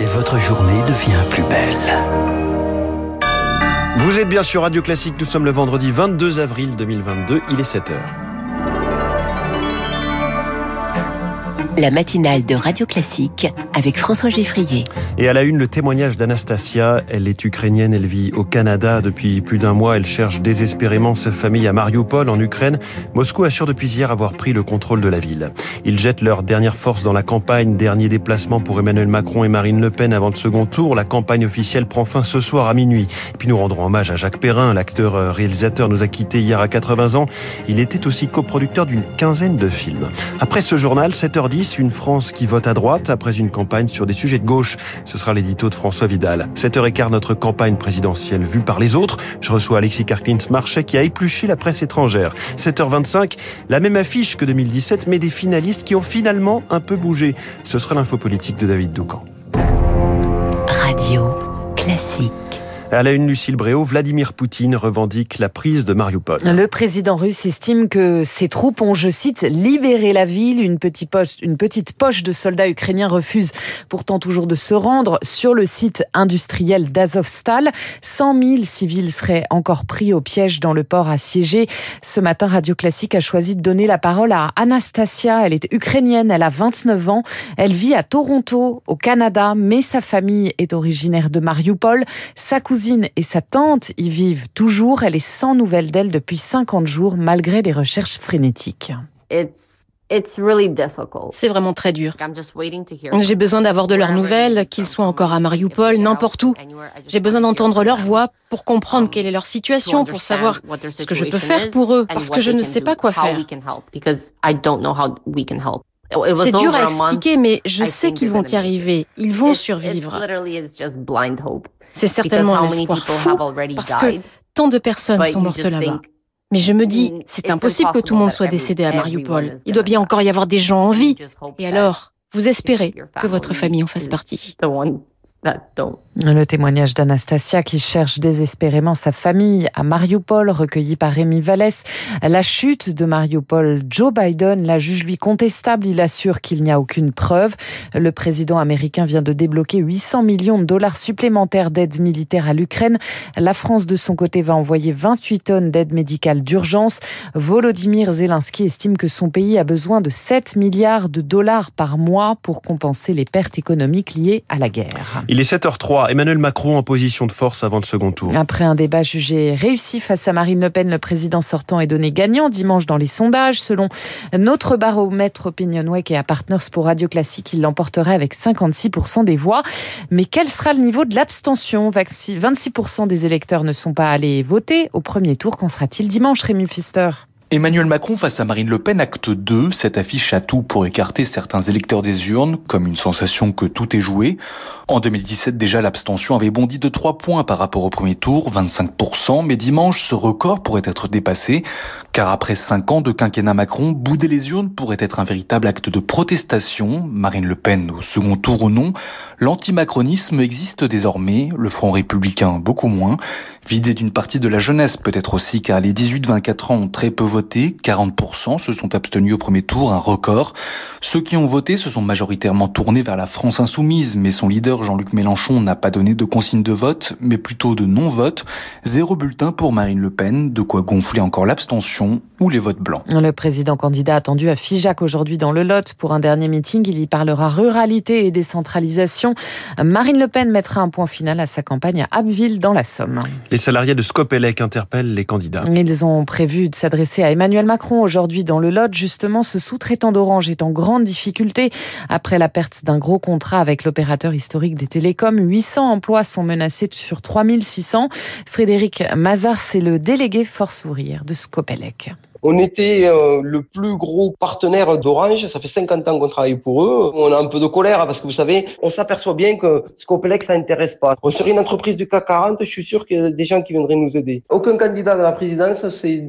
et votre journée devient plus belle. Vous êtes bien sur Radio Classique, nous sommes le vendredi 22 avril 2022, il est 7h. La matinale de Radio Classique avec François Geffrier. Et à la une, le témoignage d'Anastasia. Elle est ukrainienne, elle vit au Canada depuis plus d'un mois. Elle cherche désespérément sa famille à Mariupol, en Ukraine. Moscou assure depuis hier avoir pris le contrôle de la ville. Ils jettent leur dernière force dans la campagne. Dernier déplacement pour Emmanuel Macron et Marine Le Pen avant le second tour. La campagne officielle prend fin ce soir à minuit. Et puis nous rendrons hommage à Jacques Perrin, l'acteur euh, réalisateur nous a quittés hier à 80 ans. Il était aussi coproducteur d'une quinzaine de films. Après ce journal, 7h10, une France qui vote à droite après une campagne sur des sujets de gauche. Ce sera l'édito de François Vidal. 7h15, notre campagne présidentielle vue par les autres. Je reçois Alexis Karklins Marchais qui a épluché la presse étrangère. 7h25, la même affiche que 2017, mais des finalistes qui ont finalement un peu bougé. Ce sera l'info politique de David Doucan. Radio classique. À la une, Lucille Bréau, Vladimir Poutine revendique la prise de Mariupol. Le président russe estime que ses troupes ont, je cite, libéré la ville. Une petite poche, de soldats ukrainiens refuse pourtant toujours de se rendre sur le site industriel d'Azovstal. 100 000 civils seraient encore pris au piège dans le port assiégé. Ce matin, Radio Classique a choisi de donner la parole à Anastasia. Elle est ukrainienne, elle a 29 ans. Elle vit à Toronto, au Canada, mais sa famille est originaire de Mariupol. Sa cousine et sa tante y vivent toujours. Elle est sans nouvelles d'elle depuis 50 jours, malgré les recherches frénétiques. C'est vraiment très dur. J'ai besoin d'avoir de leurs nouvelles, qu'ils soient encore à Mariupol, n'importe où. J'ai besoin d'entendre leur voix pour comprendre quelle est leur situation, pour savoir ce que je peux faire pour eux, parce que je ne sais pas quoi faire. C'est dur à expliquer, mais je sais qu'ils vont y arriver. Ils vont survivre. C'est certainement un espoir fou parce que tant de personnes sont mortes là-bas. Mais je me dis, c'est impossible que tout le monde soit décédé à Mariupol. Il doit bien encore y avoir des gens en vie. Et alors, vous espérez que votre famille en fasse partie. Le témoignage d'Anastasia qui cherche désespérément sa famille à Mariupol, recueilli par Rémi Vallès. La chute de Mariupol, Joe Biden la juge lui contestable. Il assure qu'il n'y a aucune preuve. Le président américain vient de débloquer 800 millions de dollars supplémentaires d'aide militaire à l'Ukraine. La France, de son côté, va envoyer 28 tonnes d'aide médicale d'urgence. Volodymyr Zelensky estime que son pays a besoin de 7 milliards de dollars par mois pour compenser les pertes économiques liées à la guerre. Il est 7h03. Emmanuel Macron en position de force avant le second tour. Après un débat jugé réussi face à Marine Le Pen, le président sortant est donné gagnant dimanche dans les sondages. Selon notre baromètre OpinionWay et à Partners pour Radio Classique, il l'emporterait avec 56% des voix. Mais quel sera le niveau de l'abstention? 26% des électeurs ne sont pas allés voter au premier tour. Qu'en sera-t-il dimanche, Rémi Pfister? Emmanuel Macron face à Marine Le Pen, acte 2, cette affiche a tout pour écarter certains électeurs des urnes, comme une sensation que tout est joué. En 2017, déjà, l'abstention avait bondi de 3 points par rapport au premier tour, 25%, mais dimanche, ce record pourrait être dépassé, car après 5 ans de quinquennat Macron, bouder les urnes pourrait être un véritable acte de protestation. Marine Le Pen au second tour ou non, l'antimacronisme existe désormais, le Front républicain beaucoup moins, vidé d'une partie de la jeunesse peut-être aussi, car les 18-24 ans ont très peu voté 40% se sont abstenus au premier tour, un record. Ceux qui ont voté se sont majoritairement tournés vers la France insoumise, mais son leader Jean-Luc Mélenchon n'a pas donné de consigne de vote, mais plutôt de non-vote. Zéro bulletin pour Marine Le Pen, de quoi gonfler encore l'abstention ou les votes blancs. Le président candidat attendu à Figeac aujourd'hui dans le Lot pour un dernier meeting. Il y parlera ruralité et décentralisation. Marine Le Pen mettra un point final à sa campagne à Abbeville dans la Somme. Les salariés de Scopelec interpellent les candidats. Ils ont prévu de s'adresser à Emmanuel Macron aujourd'hui dans le Lot. Justement, ce sous-traitant d'Orange est en grande difficulté après la perte d'un gros contrat avec l'opérateur historique des télécoms. 800 emplois sont menacés sur 3600. Frédéric Mazar, c'est le délégué force ouvrière de Scopelec. On était euh, le plus gros partenaire d'Orange. Ça fait 50 ans qu'on travaille pour eux. On a un peu de colère parce que vous savez, on s'aperçoit bien que Scopelec, ça intéresse pas. On serait une entreprise du CAC 40. Je suis sûr qu'il y a des gens qui viendraient nous aider. Aucun candidat de la présidence s'est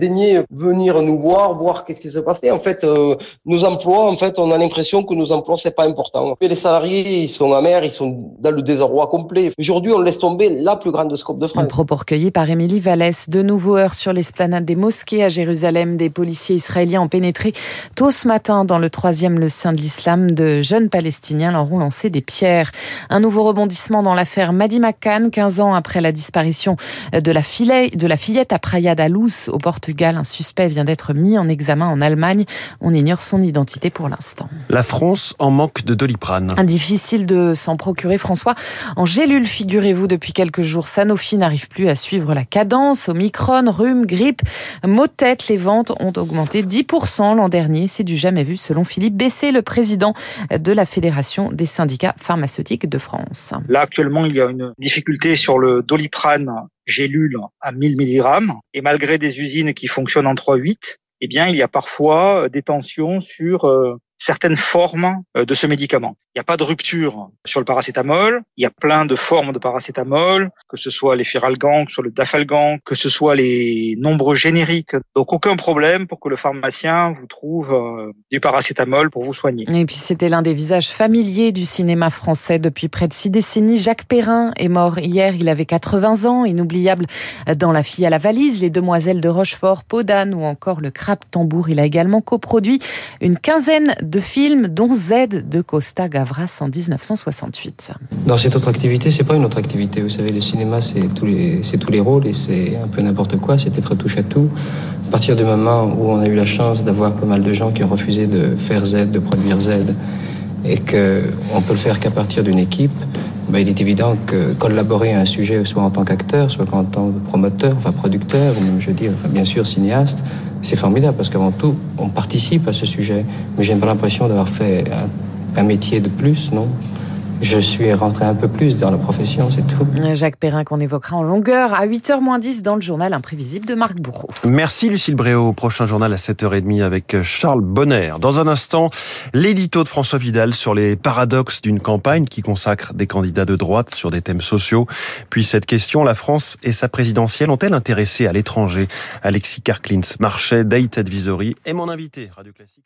daigné venir nous voir, voir qu'est-ce qui se passait. En fait, euh, nos emplois, en fait, on a l'impression que nos emplois, c'est pas important. les salariés, ils sont amers, ils sont dans le désarroi complet. Aujourd'hui, on laisse tomber la plus grande scope de France. Un propos recueilli par Émilie Vallès. De nouveaux heures sur l'esplanade des mosquées à Jérusalem Jérusalem, des policiers israéliens ont pénétré tôt ce matin dans le troisième le sein de l'islam. De jeunes Palestiniens leur ont lancé des pierres. Un nouveau rebondissement dans l'affaire Madi Makan, 15 ans après la disparition de la, de la fillette à Praia da Luz au Portugal. Un suspect vient d'être mis en examen en Allemagne. On ignore son identité pour l'instant. La France en manque de doliprane. Difficile de s'en procurer, François. En gélule, figurez-vous, depuis quelques jours, Sanofi n'arrive plus à suivre la cadence. Omicron, rhume, grippe, maux tête, les ventes ont augmenté 10% l'an dernier. C'est du jamais vu, selon Philippe Bessé, le président de la Fédération des syndicats pharmaceutiques de France. Là, actuellement, il y a une difficulté sur le doliprane gélule à 1000 mg. Et malgré des usines qui fonctionnent en 3-8, eh bien, il y a parfois des tensions sur euh, certaines formes euh, de ce médicament. Il n'y a pas de rupture sur le paracétamol. Il y a plein de formes de paracétamol, que ce soit les Firalgan, que ce soit le Dafalgan, que ce soit les nombreux génériques. Donc aucun problème pour que le pharmacien vous trouve euh, du paracétamol pour vous soigner. Et puis c'était l'un des visages familiers du cinéma français depuis près de six décennies. Jacques Perrin est mort hier. Il avait 80 ans, inoubliable dans La fille à la valise, Les demoiselles de Rochefort, Podane ou encore Le crabe tambour. Il a également coproduit une quinzaine de films, dont Z de Costa Gavras en 1968. Dans cette autre activité, c'est pas une autre activité. Vous savez, le cinéma, c'est tous les, c'est tous les rôles et c'est un peu n'importe quoi. C'est être touche à tout. À partir du moment où on a eu la chance d'avoir pas mal de gens qui ont refusé de faire Z, de produire Z, et qu'on peut le faire qu'à partir d'une équipe, ben, il est évident que collaborer à un sujet, soit en tant qu'acteur, soit en tant que promoteur, enfin producteur, ou même, je veux dire, bien sûr, cinéaste, c'est formidable parce qu'avant tout, on participe à ce sujet. Mais j'ai pas l'impression d'avoir fait un, un métier de plus, non? Je suis rentré un peu plus dans la profession, c'est tout. Jacques Perrin qu'on évoquera en longueur à 8h10 dans le journal imprévisible de Marc Bourreau. Merci Lucille Bréau. Prochain journal à 7h30 avec Charles Bonner. Dans un instant, l'édito de François Vidal sur les paradoxes d'une campagne qui consacre des candidats de droite sur des thèmes sociaux. Puis cette question, la France et sa présidentielle ont-elles intéressé à l'étranger? Alexis Karklins, Marchais, Date Advisory est mon invité. Radio Classique.